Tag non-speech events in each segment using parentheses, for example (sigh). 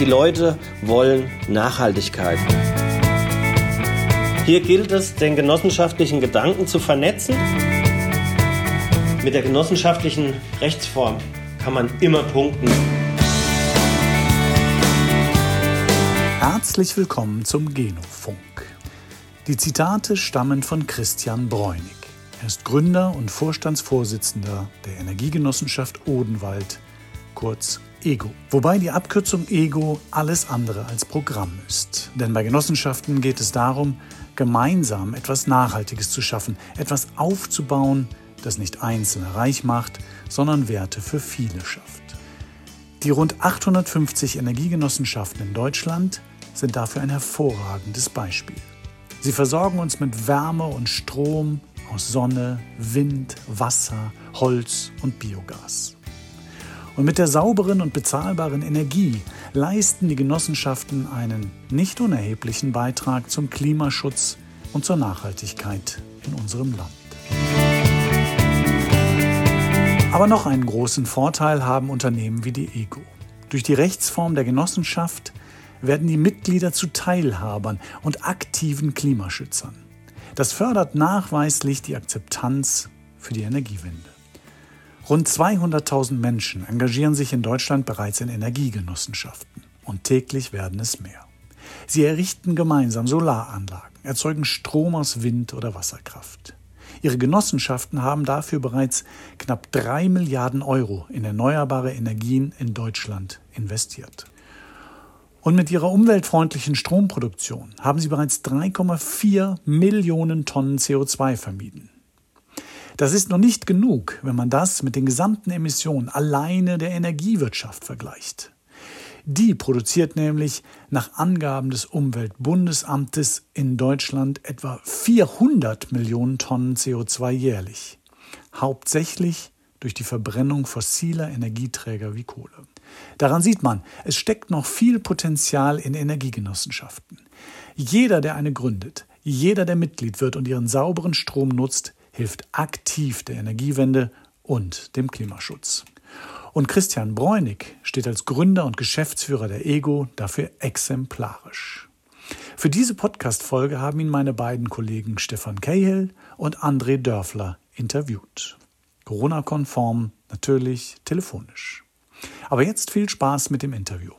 Die Leute wollen Nachhaltigkeit. Hier gilt es, den genossenschaftlichen Gedanken zu vernetzen. Mit der genossenschaftlichen Rechtsform kann man immer punkten. Herzlich willkommen zum Genofunk. Die Zitate stammen von Christian Bräunig. Er ist Gründer und Vorstandsvorsitzender der Energiegenossenschaft Odenwald, kurz EGO. Wobei die Abkürzung EGO alles andere als Programm ist. Denn bei Genossenschaften geht es darum, gemeinsam etwas Nachhaltiges zu schaffen, etwas aufzubauen, das nicht Einzelne reich macht, sondern Werte für viele schafft. Die rund 850 Energiegenossenschaften in Deutschland sind dafür ein hervorragendes Beispiel. Sie versorgen uns mit Wärme und Strom aus Sonne, Wind, Wasser, Holz und Biogas. Und mit der sauberen und bezahlbaren Energie leisten die Genossenschaften einen nicht unerheblichen Beitrag zum Klimaschutz und zur Nachhaltigkeit in unserem Land. Aber noch einen großen Vorteil haben Unternehmen wie die EGO. Durch die Rechtsform der Genossenschaft werden die Mitglieder zu Teilhabern und aktiven Klimaschützern. Das fördert nachweislich die Akzeptanz für die Energiewende. Rund 200.000 Menschen engagieren sich in Deutschland bereits in Energiegenossenschaften und täglich werden es mehr. Sie errichten gemeinsam Solaranlagen, erzeugen Strom aus Wind- oder Wasserkraft. Ihre Genossenschaften haben dafür bereits knapp 3 Milliarden Euro in erneuerbare Energien in Deutschland investiert. Und mit ihrer umweltfreundlichen Stromproduktion haben sie bereits 3,4 Millionen Tonnen CO2 vermieden. Das ist noch nicht genug, wenn man das mit den gesamten Emissionen alleine der Energiewirtschaft vergleicht. Die produziert nämlich nach Angaben des Umweltbundesamtes in Deutschland etwa 400 Millionen Tonnen CO2 jährlich, hauptsächlich durch die Verbrennung fossiler Energieträger wie Kohle. Daran sieht man, es steckt noch viel Potenzial in Energiegenossenschaften. Jeder, der eine gründet, jeder, der Mitglied wird und ihren sauberen Strom nutzt, hilft aktiv der Energiewende und dem Klimaschutz. Und Christian Bräunig steht als Gründer und Geschäftsführer der EGO dafür exemplarisch. Für diese Podcast-Folge haben ihn meine beiden Kollegen Stefan Cahill und André Dörfler interviewt. Corona-konform, natürlich telefonisch. Aber jetzt viel Spaß mit dem Interview.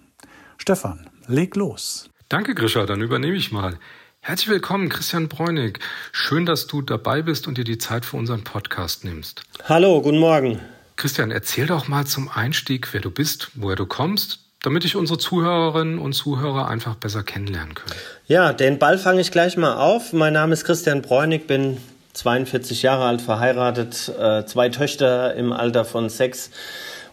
Stefan, leg los. Danke, Grisha, dann übernehme ich mal. Herzlich willkommen, Christian Bräunig. Schön, dass du dabei bist und dir die Zeit für unseren Podcast nimmst. Hallo, guten Morgen. Christian, erzähl doch mal zum Einstieg, wer du bist, woher du kommst, damit ich unsere Zuhörerinnen und Zuhörer einfach besser kennenlernen können. Ja, den Ball fange ich gleich mal auf. Mein Name ist Christian Bräunig, bin 42 Jahre alt, verheiratet, äh, zwei Töchter im Alter von sechs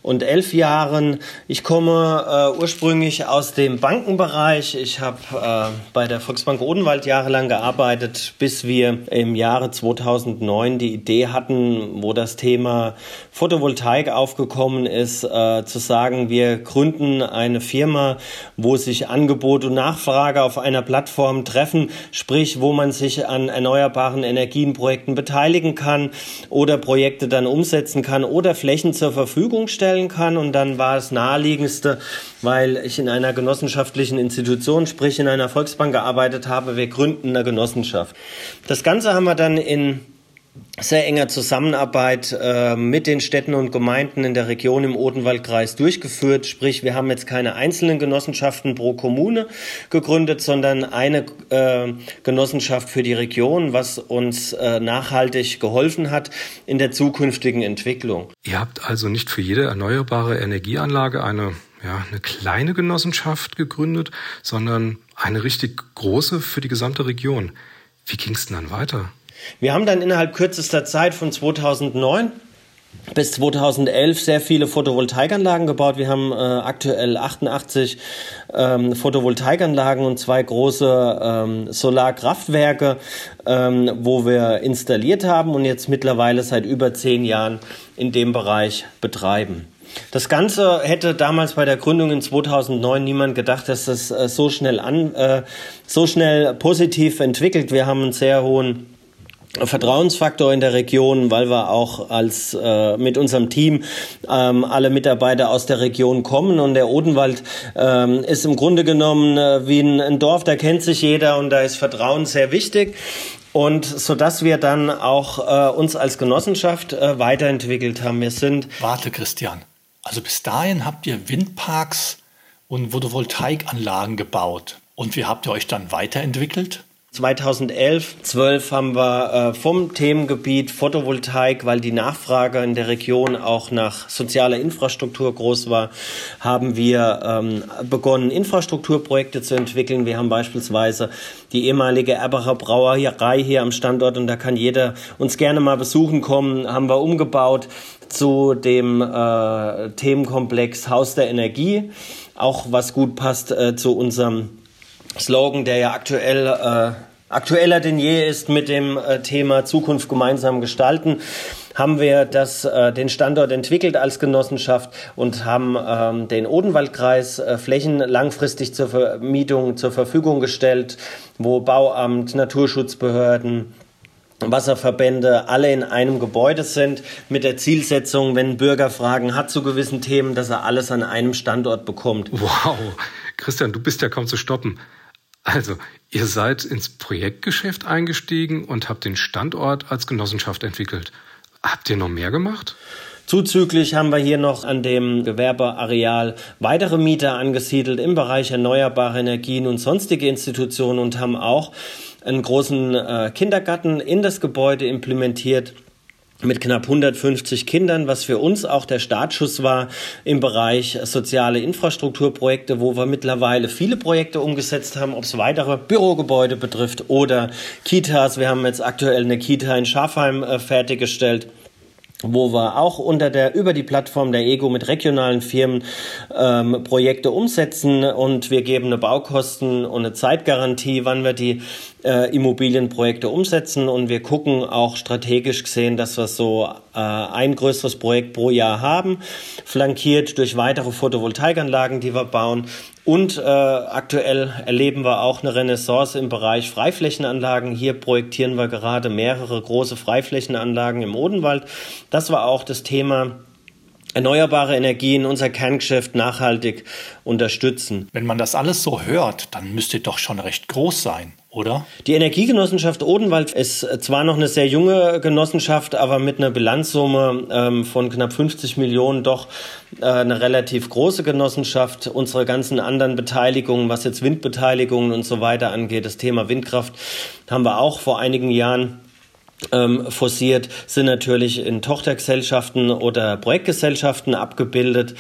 und elf Jahren. Ich komme äh, ursprünglich aus dem Bankenbereich. Ich habe äh, bei der Volksbank Odenwald jahrelang gearbeitet, bis wir im Jahre 2009 die Idee hatten, wo das Thema Photovoltaik aufgekommen ist, äh, zu sagen, wir gründen eine Firma, wo sich Angebot und Nachfrage auf einer Plattform treffen, sprich, wo man sich an erneuerbaren Energienprojekten beteiligen kann oder Projekte dann umsetzen kann oder Flächen zur Verfügung stellen stellen kann. Und dann war es naheliegendste, weil ich in einer genossenschaftlichen Institution, sprich in einer Volksbank gearbeitet habe, wir gründen eine Genossenschaft. Das Ganze haben wir dann in sehr enger Zusammenarbeit äh, mit den Städten und Gemeinden in der Region im Odenwaldkreis durchgeführt. Sprich, wir haben jetzt keine einzelnen Genossenschaften pro Kommune gegründet, sondern eine äh, Genossenschaft für die Region, was uns äh, nachhaltig geholfen hat in der zukünftigen Entwicklung. Ihr habt also nicht für jede erneuerbare Energieanlage eine ja, eine kleine Genossenschaft gegründet, sondern eine richtig große für die gesamte Region. Wie ging es denn dann weiter? Wir haben dann innerhalb kürzester Zeit von 2009 bis 2011 sehr viele Photovoltaikanlagen gebaut. Wir haben äh, aktuell 88 ähm, Photovoltaikanlagen und zwei große ähm, Solarkraftwerke, ähm, wo wir installiert haben und jetzt mittlerweile seit über zehn Jahren in dem Bereich betreiben. Das Ganze hätte damals bei der Gründung in 2009 niemand gedacht, dass das äh, so schnell an, äh, so schnell positiv entwickelt. Wir haben einen sehr hohen Vertrauensfaktor in der Region, weil wir auch als äh, mit unserem Team ähm, alle Mitarbeiter aus der Region kommen und der Odenwald ähm, ist im Grunde genommen äh, wie ein, ein Dorf, da kennt sich jeder und da ist Vertrauen sehr wichtig und so dass wir dann auch äh, uns als Genossenschaft äh, weiterentwickelt haben. Wir sind Warte, Christian. Also bis dahin habt ihr Windparks und Photovoltaikanlagen gebaut. Und wie habt ihr euch dann weiterentwickelt? 2011, 12 haben wir äh, vom Themengebiet Photovoltaik, weil die Nachfrage in der Region auch nach sozialer Infrastruktur groß war, haben wir ähm, begonnen, Infrastrukturprojekte zu entwickeln. Wir haben beispielsweise die ehemalige Erbacher Brauerei hier am Standort und da kann jeder uns gerne mal besuchen kommen, haben wir umgebaut zu dem äh, Themenkomplex Haus der Energie, auch was gut passt äh, zu unserem Slogan, der ja aktuell äh, aktueller denn je ist mit dem äh, Thema Zukunft gemeinsam gestalten, haben wir das, äh, den Standort entwickelt als Genossenschaft und haben ähm, den Odenwaldkreis äh, Flächen langfristig zur Vermietung zur Verfügung gestellt, wo Bauamt, Naturschutzbehörden, Wasserverbände alle in einem Gebäude sind, mit der Zielsetzung, wenn Bürger Fragen hat zu gewissen Themen, dass er alles an einem Standort bekommt. Wow, Christian, du bist ja kaum zu stoppen. Also, ihr seid ins Projektgeschäft eingestiegen und habt den Standort als Genossenschaft entwickelt. Habt ihr noch mehr gemacht? Zuzüglich haben wir hier noch an dem Gewerbeareal weitere Mieter angesiedelt im Bereich erneuerbare Energien und sonstige Institutionen und haben auch einen großen äh, Kindergarten in das Gebäude implementiert mit knapp 150 Kindern, was für uns auch der Startschuss war im Bereich soziale Infrastrukturprojekte, wo wir mittlerweile viele Projekte umgesetzt haben, ob es weitere Bürogebäude betrifft oder Kitas. Wir haben jetzt aktuell eine Kita in Schafheim äh, fertiggestellt wo wir auch unter der über die Plattform der Ego mit regionalen Firmen ähm, Projekte umsetzen und wir geben eine Baukosten und eine Zeitgarantie, wann wir die äh, Immobilienprojekte umsetzen. Und wir gucken auch strategisch gesehen, dass wir so äh, ein größeres Projekt pro Jahr haben, flankiert durch weitere Photovoltaikanlagen, die wir bauen und äh, aktuell erleben wir auch eine Renaissance im Bereich Freiflächenanlagen. Hier projektieren wir gerade mehrere große Freiflächenanlagen im Odenwald. Das war auch das Thema erneuerbare Energien, unser Kerngeschäft nachhaltig unterstützen. Wenn man das alles so hört, dann müsste doch schon recht groß sein oder? Die Energiegenossenschaft Odenwald ist zwar noch eine sehr junge Genossenschaft, aber mit einer Bilanzsumme ähm, von knapp 50 Millionen doch äh, eine relativ große Genossenschaft. Unsere ganzen anderen Beteiligungen, was jetzt Windbeteiligungen und so weiter angeht, das Thema Windkraft, haben wir auch vor einigen Jahren ähm, forciert, sind natürlich in Tochtergesellschaften oder Projektgesellschaften abgebildet.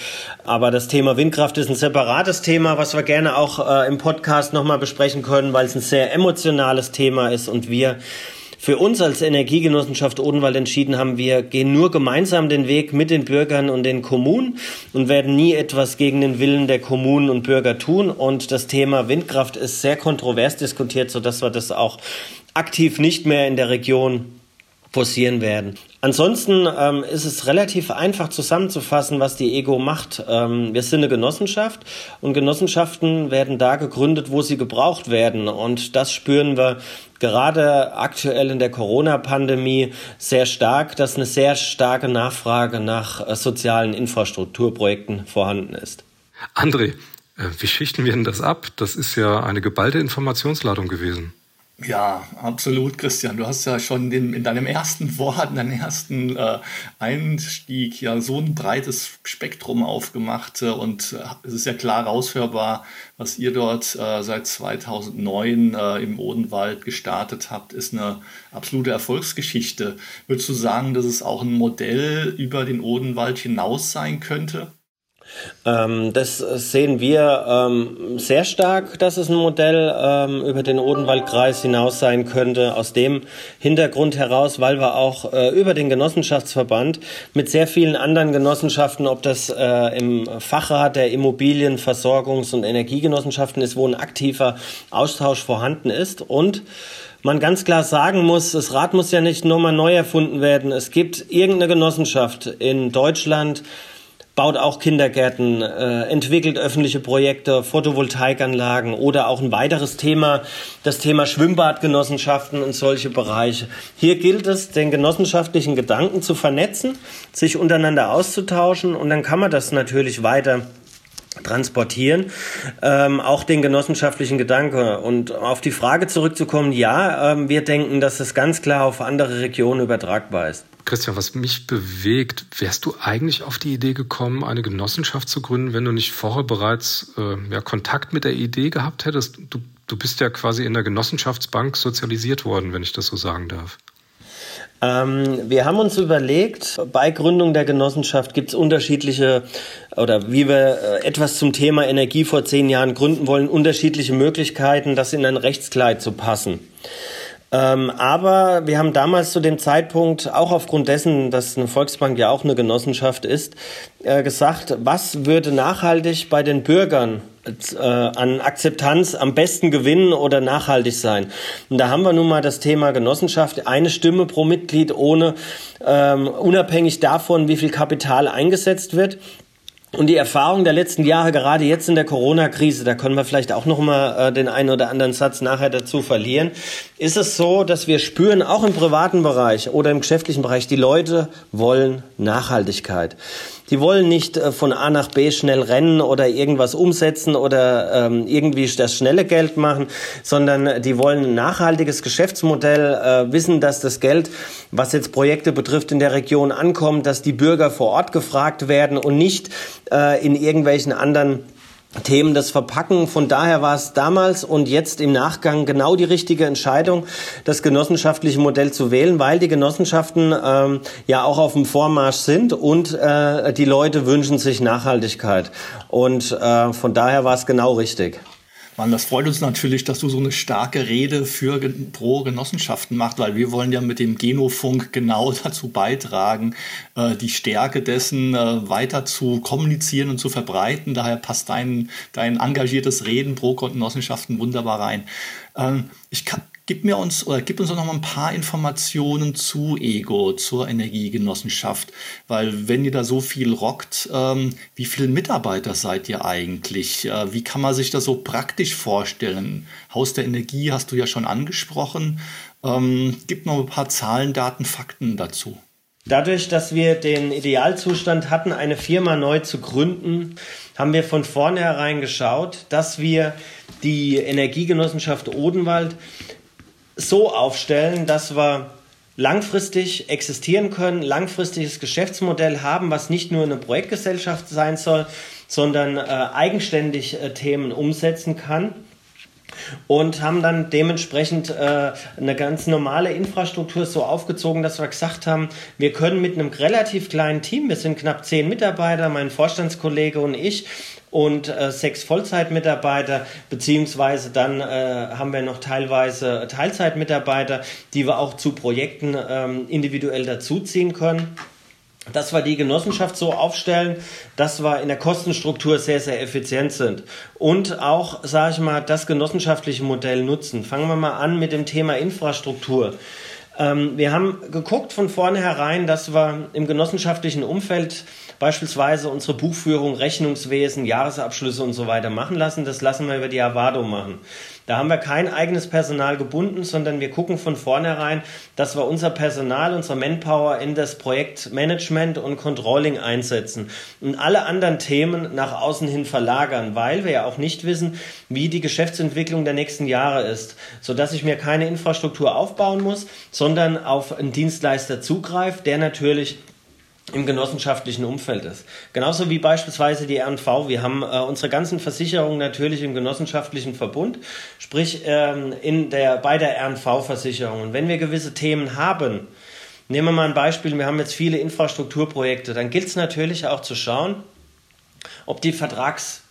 Aber das Thema Windkraft ist ein separates Thema, was wir gerne auch äh, im Podcast nochmal besprechen können, weil es ein sehr emotionales Thema ist und wir für uns als Energiegenossenschaft Odenwald entschieden haben, wir gehen nur gemeinsam den Weg mit den Bürgern und den Kommunen und werden nie etwas gegen den Willen der Kommunen und Bürger tun. Und das Thema Windkraft ist sehr kontrovers diskutiert, sodass wir das auch aktiv nicht mehr in der Region forcieren werden. Ansonsten ähm, ist es relativ einfach zusammenzufassen, was die Ego macht. Ähm, wir sind eine Genossenschaft und Genossenschaften werden da gegründet, wo sie gebraucht werden. Und das spüren wir gerade aktuell in der Corona-Pandemie sehr stark, dass eine sehr starke Nachfrage nach äh, sozialen Infrastrukturprojekten vorhanden ist. André, äh, wie schichten wir denn das ab? Das ist ja eine geballte Informationsladung gewesen. Ja, absolut, Christian. Du hast ja schon in, in deinem ersten Wort, in deinem ersten äh, Einstieg ja so ein breites Spektrum aufgemacht äh, und äh, es ist ja klar raushörbar, was ihr dort äh, seit 2009 äh, im Odenwald gestartet habt, ist eine absolute Erfolgsgeschichte. Würdest du sagen, dass es auch ein Modell über den Odenwald hinaus sein könnte? Ähm, das sehen wir ähm, sehr stark, dass es ein Modell ähm, über den Odenwaldkreis hinaus sein könnte. Aus dem Hintergrund heraus, weil wir auch äh, über den Genossenschaftsverband mit sehr vielen anderen Genossenschaften, ob das äh, im Fachrat der Immobilien-, Versorgungs- und Energiegenossenschaften ist, wo ein aktiver Austausch vorhanden ist und man ganz klar sagen muss, das Rad muss ja nicht nochmal neu erfunden werden. Es gibt irgendeine Genossenschaft in Deutschland, baut auch Kindergärten, äh, entwickelt öffentliche Projekte, Photovoltaikanlagen oder auch ein weiteres Thema, das Thema Schwimmbadgenossenschaften und solche Bereiche. Hier gilt es, den genossenschaftlichen Gedanken zu vernetzen, sich untereinander auszutauschen und dann kann man das natürlich weiter transportieren, ähm, auch den genossenschaftlichen Gedanke. Und auf die Frage zurückzukommen, ja, ähm, wir denken, dass es ganz klar auf andere Regionen übertragbar ist. Christian, was mich bewegt, wärst du eigentlich auf die Idee gekommen, eine Genossenschaft zu gründen, wenn du nicht vorher bereits äh, ja, Kontakt mit der Idee gehabt hättest? Du, du bist ja quasi in der Genossenschaftsbank sozialisiert worden, wenn ich das so sagen darf. Ähm, wir haben uns überlegt, bei Gründung der Genossenschaft gibt es unterschiedliche, oder wie wir äh, etwas zum Thema Energie vor zehn Jahren gründen wollen, unterschiedliche Möglichkeiten, das in ein Rechtskleid zu passen. Ähm, aber wir haben damals zu dem Zeitpunkt, auch aufgrund dessen, dass eine Volksbank ja auch eine Genossenschaft ist, äh, gesagt, was würde nachhaltig bei den Bürgern äh, an Akzeptanz am besten gewinnen oder nachhaltig sein. Und da haben wir nun mal das Thema Genossenschaft, eine Stimme pro Mitglied ohne ähm, unabhängig davon, wie viel Kapital eingesetzt wird. Und die Erfahrung der letzten Jahre, gerade jetzt in der Corona-Krise, da können wir vielleicht auch noch mal äh, den einen oder anderen Satz nachher dazu verlieren, ist es so, dass wir spüren, auch im privaten Bereich oder im geschäftlichen Bereich, die Leute wollen Nachhaltigkeit. Die wollen nicht äh, von A nach B schnell rennen oder irgendwas umsetzen oder ähm, irgendwie das schnelle Geld machen, sondern die wollen ein nachhaltiges Geschäftsmodell, äh, wissen, dass das Geld, was jetzt Projekte betrifft, in der Region ankommt, dass die Bürger vor Ort gefragt werden und nicht äh, in irgendwelchen anderen Themen das Verpacken. Von daher war es damals und jetzt im Nachgang genau die richtige Entscheidung, das genossenschaftliche Modell zu wählen, weil die Genossenschaften ähm, ja auch auf dem Vormarsch sind und äh, die Leute wünschen sich Nachhaltigkeit. Und äh, von daher war es genau richtig. Mann, das freut uns natürlich, dass du so eine starke Rede für pro Genossenschaften machst, weil wir wollen ja mit dem Genofunk genau (laughs) dazu beitragen, äh, die Stärke dessen äh, weiter zu kommunizieren und zu verbreiten. Daher passt dein, dein engagiertes Reden pro Genossenschaften wunderbar rein. Ähm, ich Gib mir uns oder gib uns noch mal ein paar Informationen zu Ego, zur Energiegenossenschaft, weil wenn ihr da so viel rockt, ähm, wie viele Mitarbeiter seid ihr eigentlich? Äh, wie kann man sich das so praktisch vorstellen? Haus der Energie hast du ja schon angesprochen. Ähm, gib noch ein paar Zahlen, Daten, Fakten dazu. Dadurch, dass wir den Idealzustand hatten, eine Firma neu zu gründen, haben wir von vornherein geschaut, dass wir die Energiegenossenschaft Odenwald so aufstellen, dass wir langfristig existieren können, langfristiges Geschäftsmodell haben, was nicht nur eine Projektgesellschaft sein soll, sondern äh, eigenständig äh, Themen umsetzen kann und haben dann dementsprechend äh, eine ganz normale Infrastruktur so aufgezogen, dass wir gesagt haben, wir können mit einem relativ kleinen Team, wir sind knapp zehn Mitarbeiter, mein Vorstandskollege und ich, und äh, sechs Vollzeitmitarbeiter, beziehungsweise dann äh, haben wir noch teilweise Teilzeitmitarbeiter, die wir auch zu Projekten ähm, individuell dazuziehen können dass wir die Genossenschaft so aufstellen, dass wir in der Kostenstruktur sehr, sehr effizient sind und auch, sage ich mal, das genossenschaftliche Modell nutzen. Fangen wir mal an mit dem Thema Infrastruktur. Ähm, wir haben geguckt von vornherein, dass wir im genossenschaftlichen Umfeld beispielsweise unsere Buchführung, Rechnungswesen, Jahresabschlüsse und so weiter machen lassen. Das lassen wir über die Avado machen. Da haben wir kein eigenes Personal gebunden, sondern wir gucken von vornherein, dass wir unser Personal, unsere Manpower in das Projektmanagement und Controlling einsetzen und alle anderen Themen nach außen hin verlagern, weil wir ja auch nicht wissen, wie die Geschäftsentwicklung der nächsten Jahre ist, sodass ich mir keine Infrastruktur aufbauen muss, sondern auf einen Dienstleister zugreife, der natürlich im genossenschaftlichen Umfeld ist. Genauso wie beispielsweise die RNV. Wir haben äh, unsere ganzen Versicherungen natürlich im genossenschaftlichen Verbund, sprich ähm, in der, bei der RNV-Versicherung. Und wenn wir gewisse Themen haben, nehmen wir mal ein Beispiel, wir haben jetzt viele Infrastrukturprojekte, dann gilt es natürlich auch zu schauen, ob die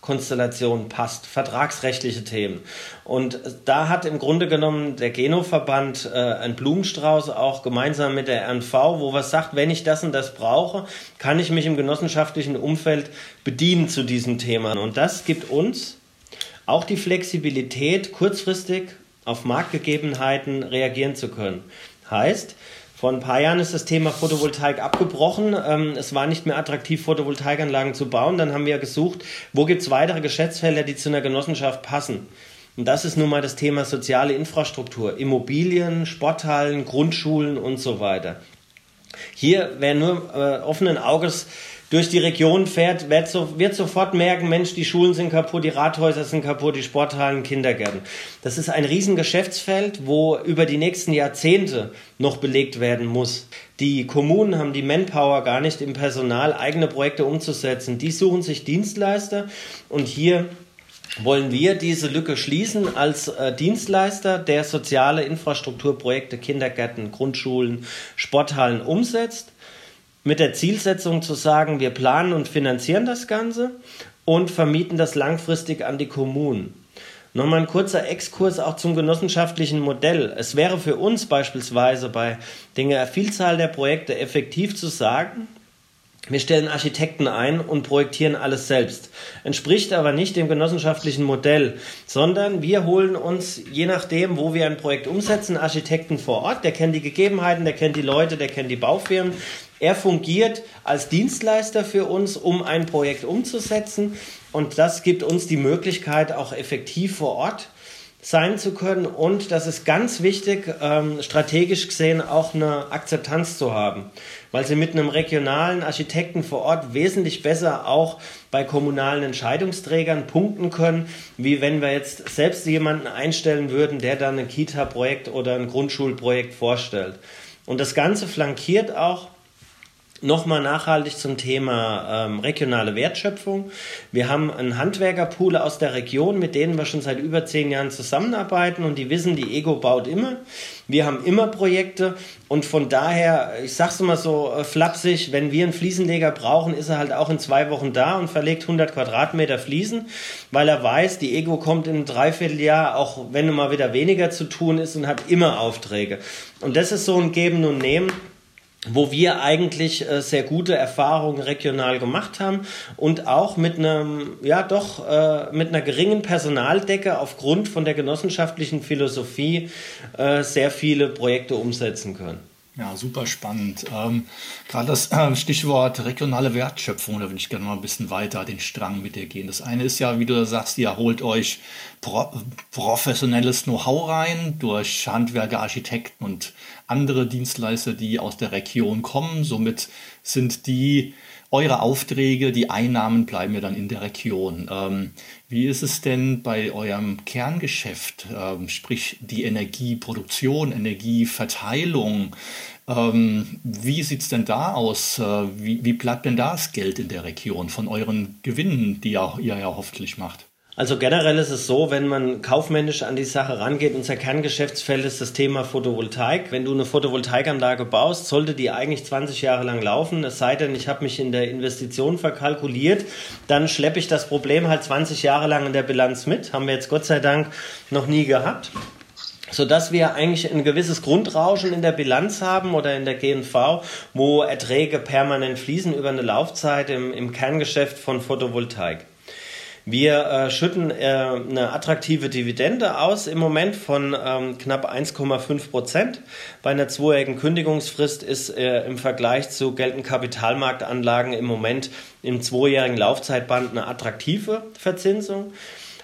Vertragskonstellation passt, vertragsrechtliche Themen. Und da hat im Grunde genommen der Genoverband äh, einen Blumenstrauß auch gemeinsam mit der RNV, wo was sagt, wenn ich das und das brauche, kann ich mich im genossenschaftlichen Umfeld bedienen zu diesem Thema. Und das gibt uns auch die Flexibilität, kurzfristig auf Marktgegebenheiten reagieren zu können. Heißt, Vor ein paar Jahren ist das Thema Photovoltaik abgebrochen. Ähm, es war nicht mehr attraktiv, Photovoltaikanlagen zu bauen. Dann haben wir gesucht, wo gibt es weitere Geschäftsfelder, die zu einer Genossenschaft passen. Und das ist nun mal das Thema soziale Infrastruktur, Immobilien, Sporthallen, Grundschulen und so weiter. Hier, wer nur äh, offenen Auges durch die Region fährt, wird, so, wird sofort merken, Mensch, die Schulen sind kaputt, die Rathäuser sind kaputt, die Sporthallen, Kindergärten. Das ist ein Riesengeschäftsfeld, wo über die nächsten Jahrzehnte noch belegt werden muss. Die Kommunen haben die Manpower gar nicht im Personal, eigene Projekte umzusetzen. Die suchen sich Dienstleister und hier wollen wir diese Lücke schließen als äh, Dienstleister, der soziale Infrastrukturprojekte, Kindergärten, Grundschulen, Sporthallen umsetzt mit der Zielsetzung zu sagen, wir planen und finanzieren das Ganze und vermieten das langfristig an die Kommunen. Nochmal ein kurzer Exkurs auch zum genossenschaftlichen Modell. Es wäre für uns beispielsweise bei der Vielzahl der Projekte effektiv zu sagen, wir stellen Architekten ein und projektieren alles selbst. Entspricht aber nicht dem genossenschaftlichen Modell, sondern wir holen uns, je nachdem, wo wir ein Projekt umsetzen, Architekten vor Ort. Der kennt die Gegebenheiten, der kennt die Leute, der kennt die Baufirmen. Er fungiert als Dienstleister für uns, um ein Projekt umzusetzen. Und das gibt uns die Möglichkeit, auch effektiv vor Ort sein zu können und das ist ganz wichtig, ähm, strategisch gesehen auch eine Akzeptanz zu haben, weil sie mit einem regionalen Architekten vor Ort wesentlich besser auch bei kommunalen Entscheidungsträgern punkten können, wie wenn wir jetzt selbst jemanden einstellen würden, der dann ein Kita-Projekt oder ein Grundschulprojekt vorstellt. Und das Ganze flankiert auch Nochmal nachhaltig zum Thema ähm, regionale Wertschöpfung. Wir haben einen Handwerkerpool aus der Region, mit denen wir schon seit über zehn Jahren zusammenarbeiten und die wissen, die Ego baut immer. Wir haben immer Projekte und von daher, ich sag's immer so äh, flapsig, wenn wir einen Fliesenleger brauchen, ist er halt auch in zwei Wochen da und verlegt 100 Quadratmeter Fliesen, weil er weiß, die Ego kommt in ein Dreivierteljahr, auch wenn mal wieder weniger zu tun ist und hat immer Aufträge. Und das ist so ein Geben und Nehmen wo wir eigentlich äh, sehr gute Erfahrungen regional gemacht haben und auch mit einem, ja doch, äh, mit einer geringen Personaldecke aufgrund von der genossenschaftlichen Philosophie äh, sehr viele Projekte umsetzen können. Ja, super spannend. Ähm, Gerade das äh, Stichwort regionale Wertschöpfung, da würde ich gerne mal ein bisschen weiter den Strang mit dir gehen. Das eine ist ja, wie du sagst, ihr holt euch pro professionelles Know-how rein durch Handwerker, Architekten und andere Dienstleister, die aus der Region kommen. Somit sind die eure Aufträge, die Einnahmen bleiben ja dann in der Region. Ähm, wie ist es denn bei eurem Kerngeschäft, ähm, sprich die Energieproduktion, Energieverteilung? Ähm, wie sieht es denn da aus? Äh, wie, wie bleibt denn da das Geld in der Region von euren Gewinnen, die ihr, ihr ja hoffentlich macht? Also generell ist es so, wenn man kaufmännisch an die Sache rangeht, unser Kerngeschäftsfeld ist das Thema Photovoltaik. Wenn du eine Photovoltaikanlage baust, sollte die eigentlich 20 Jahre lang laufen. Es sei denn, ich habe mich in der Investition verkalkuliert, dann schleppe ich das Problem halt 20 Jahre lang in der Bilanz mit. Haben wir jetzt Gott sei Dank noch nie gehabt sodass wir eigentlich ein gewisses Grundrauschen in der Bilanz haben oder in der GNV, wo Erträge permanent fließen über eine Laufzeit im, im Kerngeschäft von Photovoltaik. Wir äh, schütten äh, eine attraktive Dividende aus im Moment von ähm, knapp 1,5 Prozent. Bei einer zweijährigen Kündigungsfrist ist äh, im Vergleich zu geltenden Kapitalmarktanlagen im Moment im zweijährigen Laufzeitband eine attraktive Verzinsung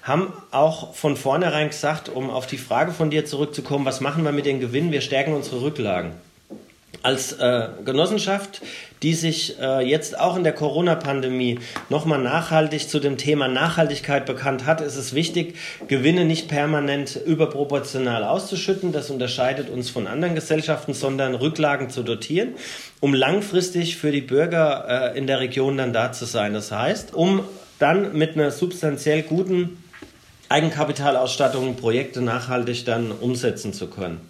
haben auch von vornherein gesagt, um auf die Frage von dir zurückzukommen, was machen wir mit den Gewinnen? Wir stärken unsere Rücklagen als äh, Genossenschaft, die sich äh, jetzt auch in der Corona-Pandemie nochmal nachhaltig zu dem Thema Nachhaltigkeit bekannt hat, ist es wichtig, Gewinne nicht permanent überproportional auszuschütten. Das unterscheidet uns von anderen Gesellschaften, sondern Rücklagen zu dotieren, um langfristig für die Bürger äh, in der Region dann da zu sein. Das heißt, um dann mit einer substanziell guten Eigenkapitalausstattung Projekte nachhaltig dann umsetzen zu können.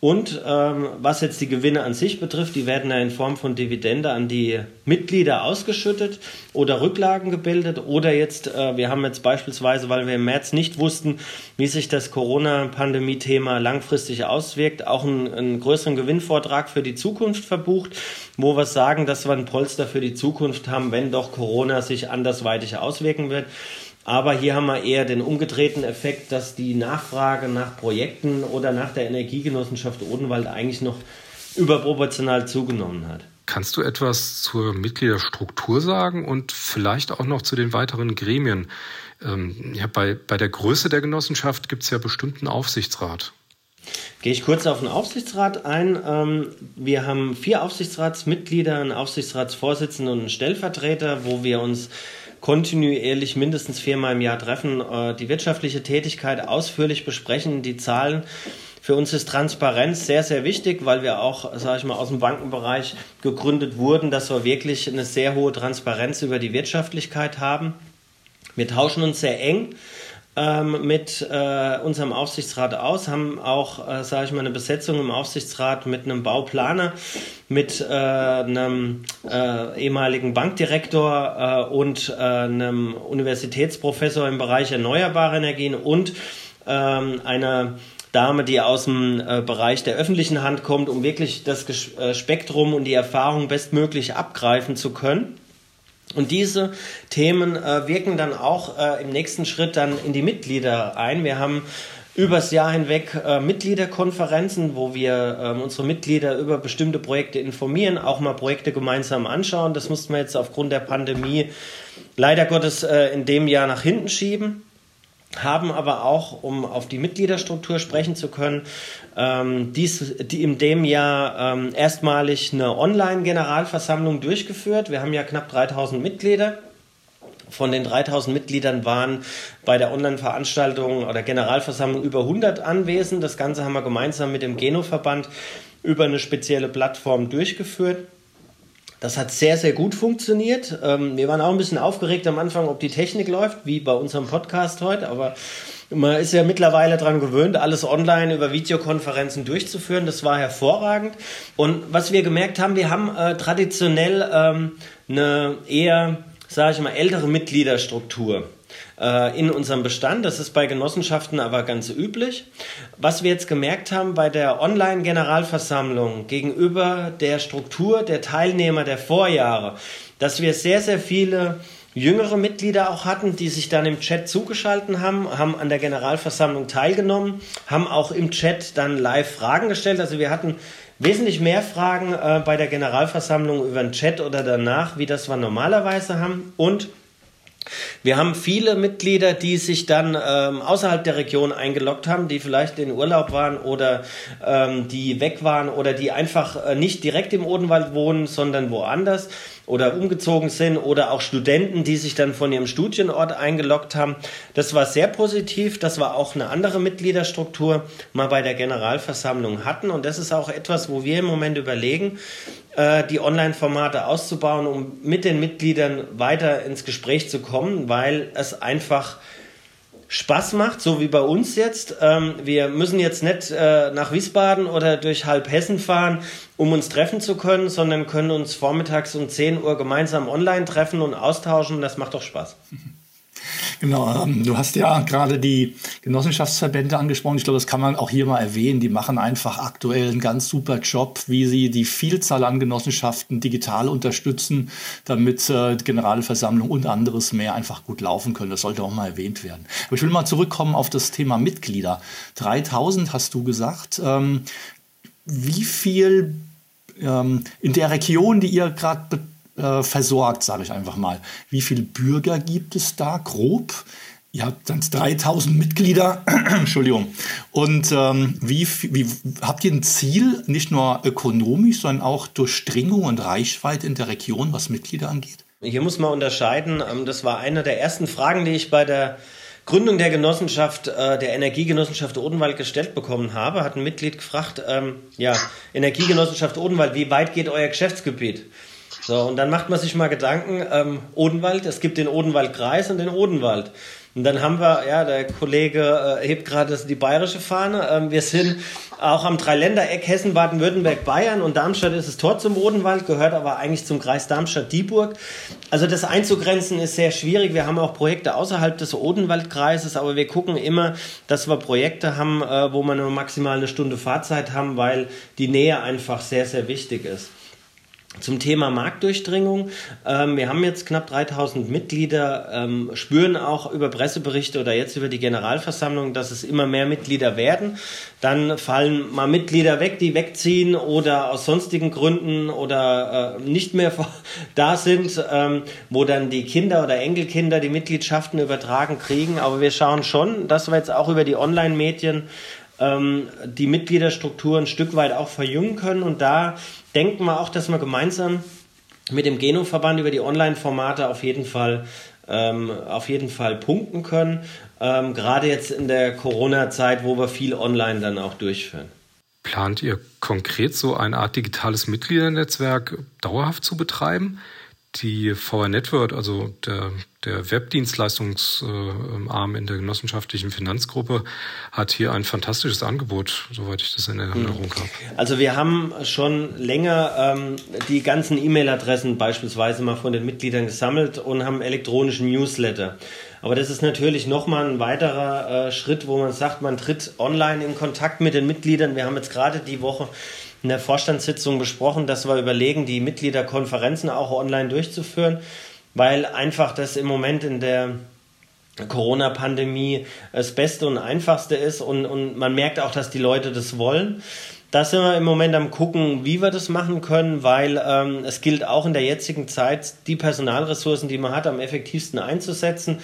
Und ähm, was jetzt die Gewinne an sich betrifft, die werden ja in Form von Dividende an die Mitglieder ausgeschüttet oder Rücklagen gebildet. Oder jetzt, äh, wir haben jetzt beispielsweise, weil wir im März nicht wussten, wie sich das Corona-Pandemie-Thema langfristig auswirkt, auch einen, einen größeren Gewinnvortrag für die Zukunft verbucht, wo wir sagen, dass wir ein Polster für die Zukunft haben, wenn doch Corona sich andersweitig auswirken wird. Aber hier haben wir eher den umgedrehten Effekt, dass die Nachfrage nach Projekten oder nach der Energiegenossenschaft Odenwald eigentlich noch überproportional zugenommen hat. Kannst du etwas zur Mitgliederstruktur sagen und vielleicht auch noch zu den weiteren Gremien? Ähm, ja, bei, bei der Größe der Genossenschaft gibt es ja bestimmten Aufsichtsrat. Gehe ich kurz auf den Aufsichtsrat ein. Ähm, wir haben vier Aufsichtsratsmitglieder, einen Aufsichtsratsvorsitzenden und einen Stellvertreter, wo wir uns kontinuierlich mindestens viermal im Jahr treffen, äh, die wirtschaftliche Tätigkeit ausführlich besprechen, die Zahlen. Für uns ist Transparenz sehr, sehr wichtig, weil wir auch, sage ich mal, aus dem Bankenbereich gegründet wurden, dass wir wirklich eine sehr hohe Transparenz über die Wirtschaftlichkeit haben. Wir tauschen uns sehr eng ähm, mit äh, unserem Aufsichtsrat aus, haben auch, äh, sage ich mal, eine Besetzung im Aufsichtsrat mit einem Bauplaner, mit äh, einem äh, ehemaligen Bankdirektor äh, und äh, einem Universitätsprofessor im Bereich erneuerbare Energien und ähm, einer Dame, die aus dem äh, Bereich der öffentlichen Hand kommt, um wirklich das äh, Spektrum und die Erfahrung bestmöglich abgreifen zu können. Und diese Themen äh, wirken dann auch äh, im nächsten Schritt dann in die Mitglieder ein. Wir haben übers Jahr hinweg äh, Mitgliederkonferenzen, wo wir ähm, unsere Mitglieder über bestimmte Projekte informieren, auch mal Projekte gemeinsam anschauen. Das mussten wir jetzt aufgrund der Pandemie leider Gottes äh, in dem Jahr nach hinten schieben haben aber auch, um auf die Mitgliederstruktur sprechen zu können, ähm, dies, die in dem Jahr ähm, erstmalig eine Online-Generalversammlung durchgeführt. Wir haben ja knapp 3000 Mitglieder. Von den 3000 Mitgliedern waren bei der Online-Veranstaltung oder Generalversammlung über 100 anwesend. Das Ganze haben wir gemeinsam mit dem Geno-Verband über eine spezielle Plattform durchgeführt. Das hat sehr, sehr gut funktioniert. Ähm, wir waren auch ein bisschen aufgeregt am Anfang, ob die Technik läuft, wie bei unserem Podcast heute, aber man ist ja mittlerweile daran gewöhnt, alles online über Videokonferenzen durchzuführen. Das war hervorragend. Und was wir gemerkt haben, wir haben äh, traditionell ähm, eine eher, sage ich mal, ältere Mitgliederstruktur. Äh, in unserem Bestand. Das ist bei Genossenschaften aber ganz üblich. Was wir jetzt gemerkt haben bei der Online-Generalversammlung gegenüber der Struktur der Teilnehmer der Vorjahre, dass wir sehr, sehr viele jüngere Mitglieder auch hatten, die sich dann im Chat zugeschaltet haben, haben an der Generalversammlung teilgenommen, haben auch im Chat dann live Fragen gestellt. Also wir hatten wesentlich mehr Fragen äh, bei der Generalversammlung über den Chat oder danach, wie das wir normalerweise haben. Und wir haben viele Mitglieder, die sich dann ähm, außerhalb der Region eingeloggt haben, die vielleicht in Urlaub waren oder ähm, die weg waren oder die einfach äh, nicht direkt im Odenwald wohnen, sondern woanders oder umgezogen sind oder auch Studenten, die sich dann von ihrem Studienort eingeloggt haben. Das war sehr positiv. Das war auch eine andere Mitgliederstruktur mal bei der Generalversammlung hatten. Und das ist auch etwas, wo wir im Moment überlegen, äh, die Online-Formate auszubauen, um mit den Mitgliedern weiter ins Gespräch zu kommen, weil es einfach Spaß macht, so wie bei uns jetzt. Ähm, wir müssen jetzt nicht äh, nach Wiesbaden oder durch halb Hessen fahren, um uns treffen zu können, sondern können uns vormittags um 10 Uhr gemeinsam online treffen und austauschen. Das macht doch Spaß. (laughs) Genau, ähm, du hast ja gerade die Genossenschaftsverbände angesprochen. Ich glaube, das kann man auch hier mal erwähnen. Die machen einfach aktuell einen ganz super Job, wie sie die Vielzahl an Genossenschaften digital unterstützen, damit äh, Generalversammlung und anderes mehr einfach gut laufen können. Das sollte auch mal erwähnt werden. Aber ich will mal zurückkommen auf das Thema Mitglieder. 3000 hast du gesagt. Ähm, wie viel ähm, in der Region, die ihr gerade äh, versorgt, sage ich einfach mal. Wie viele Bürger gibt es da grob? Ihr habt dann 3000 Mitglieder, (clears throat) Entschuldigung. Und ähm, wie, wie habt ihr ein Ziel, nicht nur ökonomisch, sondern auch Durchdringung und Reichweite in der Region, was Mitglieder angeht? Hier muss man unterscheiden. Ähm, das war eine der ersten Fragen, die ich bei der Gründung der Genossenschaft, äh, der Energiegenossenschaft Odenwald gestellt bekommen habe. Hat ein Mitglied gefragt, ähm, ja, Energiegenossenschaft Odenwald, wie weit geht euer Geschäftsgebiet? So, und dann macht man sich mal Gedanken, ähm, Odenwald, es gibt den Odenwaldkreis und den Odenwald. Und dann haben wir, ja, der Kollege äh, hebt gerade die bayerische Fahne. Ähm, wir sind auch am Dreiländereck Hessen, Baden-Württemberg, Bayern und Darmstadt ist das Tor zum Odenwald, gehört aber eigentlich zum Kreis Darmstadt-Dieburg. Also das einzugrenzen ist sehr schwierig. Wir haben auch Projekte außerhalb des Odenwaldkreises, aber wir gucken immer, dass wir Projekte haben, äh, wo wir nur maximal eine Stunde Fahrzeit haben, weil die Nähe einfach sehr, sehr wichtig ist. Zum Thema Marktdurchdringung. Ähm, wir haben jetzt knapp 3000 Mitglieder, ähm, spüren auch über Presseberichte oder jetzt über die Generalversammlung, dass es immer mehr Mitglieder werden. Dann fallen mal Mitglieder weg, die wegziehen oder aus sonstigen Gründen oder äh, nicht mehr (laughs) da sind, ähm, wo dann die Kinder oder Enkelkinder die Mitgliedschaften übertragen kriegen. Aber wir schauen schon, dass wir jetzt auch über die Online-Medien die Mitgliederstruktur ein Stück weit auch verjüngen können. Und da denken wir auch, dass wir gemeinsam mit dem Genoverband über die Online-Formate auf jeden Fall ähm, auf jeden Fall punkten können. Ähm, gerade jetzt in der Corona-Zeit, wo wir viel online dann auch durchführen. Plant ihr konkret so eine Art digitales Mitgliedernetzwerk dauerhaft zu betreiben? Die VR Network, also der, der Webdienstleistungsarm in der genossenschaftlichen Finanzgruppe, hat hier ein fantastisches Angebot, soweit ich das in Erinnerung hm. habe. Also wir haben schon länger ähm, die ganzen E-Mail-Adressen beispielsweise mal von den Mitgliedern gesammelt und haben elektronischen Newsletter. Aber das ist natürlich nochmal ein weiterer äh, Schritt, wo man sagt, man tritt online in Kontakt mit den Mitgliedern. Wir haben jetzt gerade die Woche in der Vorstandssitzung besprochen, dass wir überlegen, die Mitgliederkonferenzen auch online durchzuführen, weil einfach das im Moment in der Corona-Pandemie das Beste und Einfachste ist und, und man merkt auch, dass die Leute das wollen. Da sind wir im Moment am gucken, wie wir das machen können, weil ähm, es gilt auch in der jetzigen Zeit, die Personalressourcen, die man hat, am effektivsten einzusetzen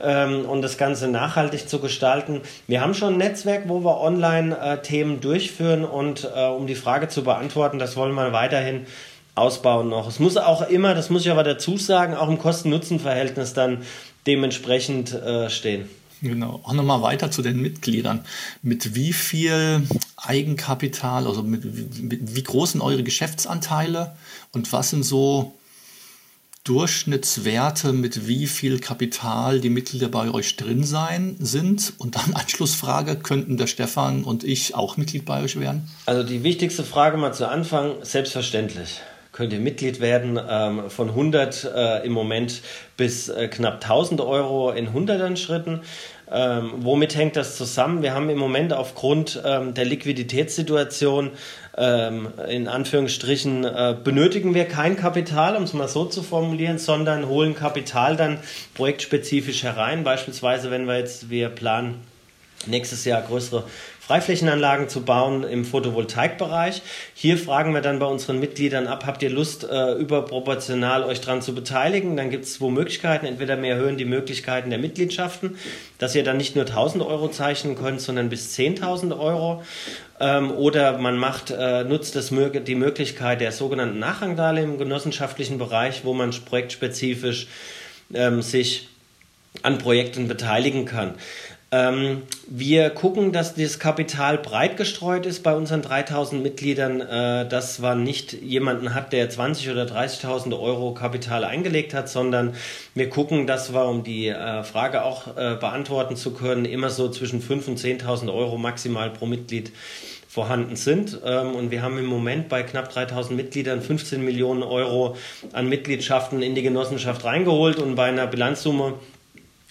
ähm, und das Ganze nachhaltig zu gestalten. Wir haben schon ein Netzwerk, wo wir Online-Themen äh, durchführen und äh, um die Frage zu beantworten, das wollen wir weiterhin ausbauen noch. Es muss auch immer, das muss ich aber dazu sagen, auch im Kosten-Nutzen-Verhältnis dann dementsprechend äh, stehen. Genau. Auch nochmal weiter zu den Mitgliedern. Mit wie viel Eigenkapital, also mit, mit, wie groß sind eure Geschäftsanteile und was sind so Durchschnittswerte, mit wie viel Kapital die Mitglieder bei euch drin sein sind? Und dann (laughs) Anschlussfrage, könnten der Stefan und ich auch Mitglied bei euch werden? Also die wichtigste Frage mal zu Anfang, selbstverständlich könnt ihr Mitglied werden ähm, von 100 äh, im Moment bis äh, knapp 1000 Euro in hundertern Schritten. Ähm, womit hängt das zusammen? Wir haben im Moment aufgrund ähm, der Liquiditätssituation ähm, in Anführungsstrichen äh, benötigen wir kein Kapital, um es mal so zu formulieren, sondern holen Kapital dann projektspezifisch herein. Beispielsweise, wenn wir jetzt, wir planen nächstes Jahr größere Freiflächenanlagen zu bauen im Photovoltaikbereich. Hier fragen wir dann bei unseren Mitgliedern ab, habt ihr Lust, äh, überproportional euch daran zu beteiligen? Dann gibt es zwei Möglichkeiten. Entweder wir erhöhen die Möglichkeiten der Mitgliedschaften, dass ihr dann nicht nur 1000 Euro zeichnen könnt, sondern bis 10.000 Euro. Ähm, oder man macht, äh, nutzt das, die Möglichkeit der sogenannten Nachrangdarlehen im genossenschaftlichen Bereich, wo man projektspezifisch ähm, sich an Projekten beteiligen kann. Ähm, wir gucken, dass das Kapital breit gestreut ist bei unseren 3000 Mitgliedern, äh, dass man nicht jemanden hat, der 20 oder 30.000 Euro Kapital eingelegt hat, sondern wir gucken, dass wir, um die äh, Frage auch äh, beantworten zu können, immer so zwischen 5.000 und 10.000 Euro maximal pro Mitglied vorhanden sind. Ähm, und wir haben im Moment bei knapp 3000 Mitgliedern 15 Millionen Euro an Mitgliedschaften in die Genossenschaft reingeholt und bei einer Bilanzsumme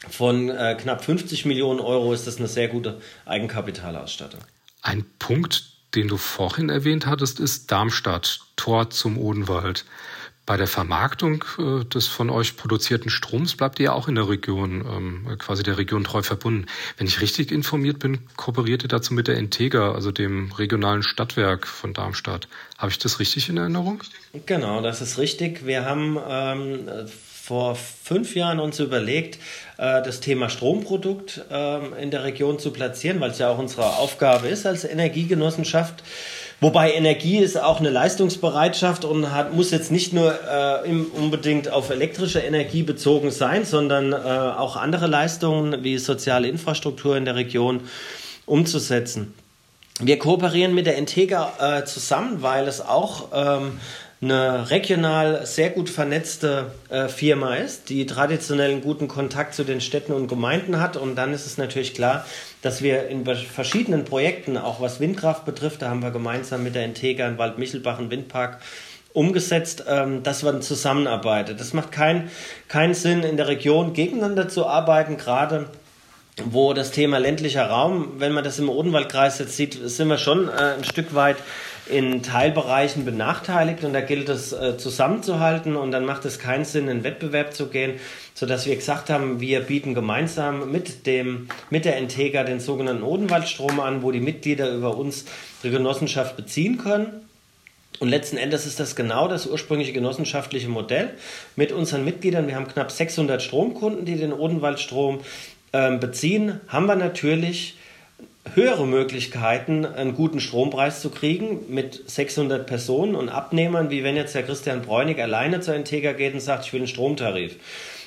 von äh, knapp 50 Millionen Euro ist das eine sehr gute Eigenkapitalausstattung. Ein Punkt, den du vorhin erwähnt hattest, ist Darmstadt, Tor zum Odenwald. Bei der Vermarktung äh, des von euch produzierten Stroms bleibt ihr ja auch in der Region, ähm, quasi der Region treu verbunden. Wenn ich richtig informiert bin, kooperiert ihr dazu mit der Integra, also dem regionalen Stadtwerk von Darmstadt. Habe ich das richtig in Erinnerung? Genau, das ist richtig. Wir haben ähm, vor fünf Jahren uns überlegt, äh, das Thema Stromprodukt ähm, in der Region zu platzieren, weil es ja auch unsere Aufgabe ist als Energiegenossenschaft. Wobei Energie ist auch eine Leistungsbereitschaft und hat, muss jetzt nicht nur äh, unbedingt auf elektrische Energie bezogen sein, sondern äh, auch andere Leistungen wie soziale Infrastruktur in der Region umzusetzen. Wir kooperieren mit der Integra äh, zusammen, weil es auch ähm, eine regional sehr gut vernetzte äh, Firma ist, die traditionell einen guten Kontakt zu den Städten und Gemeinden hat. Und dann ist es natürlich klar, dass wir in verschiedenen Projekten, auch was Windkraft betrifft, da haben wir gemeinsam mit der Integra in Waldmichelbach einen Windpark umgesetzt, ähm, dass man zusammenarbeitet. Das macht keinen kein Sinn, in der Region gegeneinander zu arbeiten, gerade wo das Thema ländlicher Raum, wenn man das im Odenwaldkreis jetzt sieht, sind wir schon äh, ein Stück weit in Teilbereichen benachteiligt und da gilt es äh, zusammenzuhalten und dann macht es keinen Sinn, in Wettbewerb zu gehen, sodass wir gesagt haben, wir bieten gemeinsam mit, dem, mit der Integra den sogenannten Odenwaldstrom an, wo die Mitglieder über uns die Genossenschaft beziehen können. Und letzten Endes ist das genau das ursprüngliche genossenschaftliche Modell mit unseren Mitgliedern. Wir haben knapp 600 Stromkunden, die den Odenwaldstrom äh, beziehen. Haben wir natürlich höhere Möglichkeiten, einen guten Strompreis zu kriegen mit 600 Personen und Abnehmern, wie wenn jetzt der Christian Bräunig alleine zur Integra geht und sagt, ich will einen Stromtarif.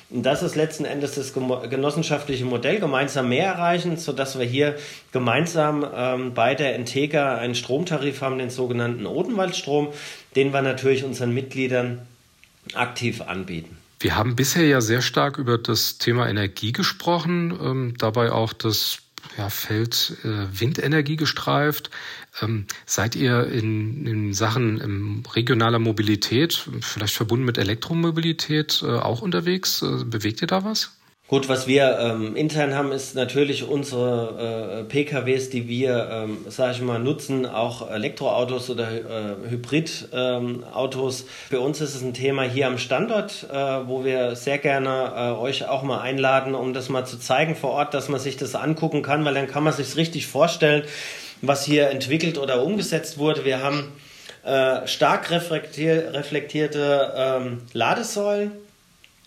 Und das ist letzten Endes das genossenschaftliche Modell, gemeinsam mehr erreichen, sodass wir hier gemeinsam ähm, bei der Integra einen Stromtarif haben, den sogenannten Odenwaldstrom, den wir natürlich unseren Mitgliedern aktiv anbieten. Wir haben bisher ja sehr stark über das Thema Energie gesprochen, ähm, dabei auch das ja, Feld äh, Windenergie gestreift. Ähm, seid ihr in, in Sachen ähm, regionaler Mobilität, vielleicht verbunden mit Elektromobilität, äh, auch unterwegs? Äh, bewegt ihr da was? Gut, was wir ähm, intern haben, ist natürlich unsere äh, PKWs, die wir, ähm, sage ich mal, nutzen, auch Elektroautos oder äh, Hybridautos. Ähm, Für uns ist es ein Thema hier am Standort, äh, wo wir sehr gerne äh, euch auch mal einladen, um das mal zu zeigen vor Ort, dass man sich das angucken kann, weil dann kann man sich richtig vorstellen, was hier entwickelt oder umgesetzt wurde. Wir haben äh, stark reflektier reflektierte ähm, Ladesäulen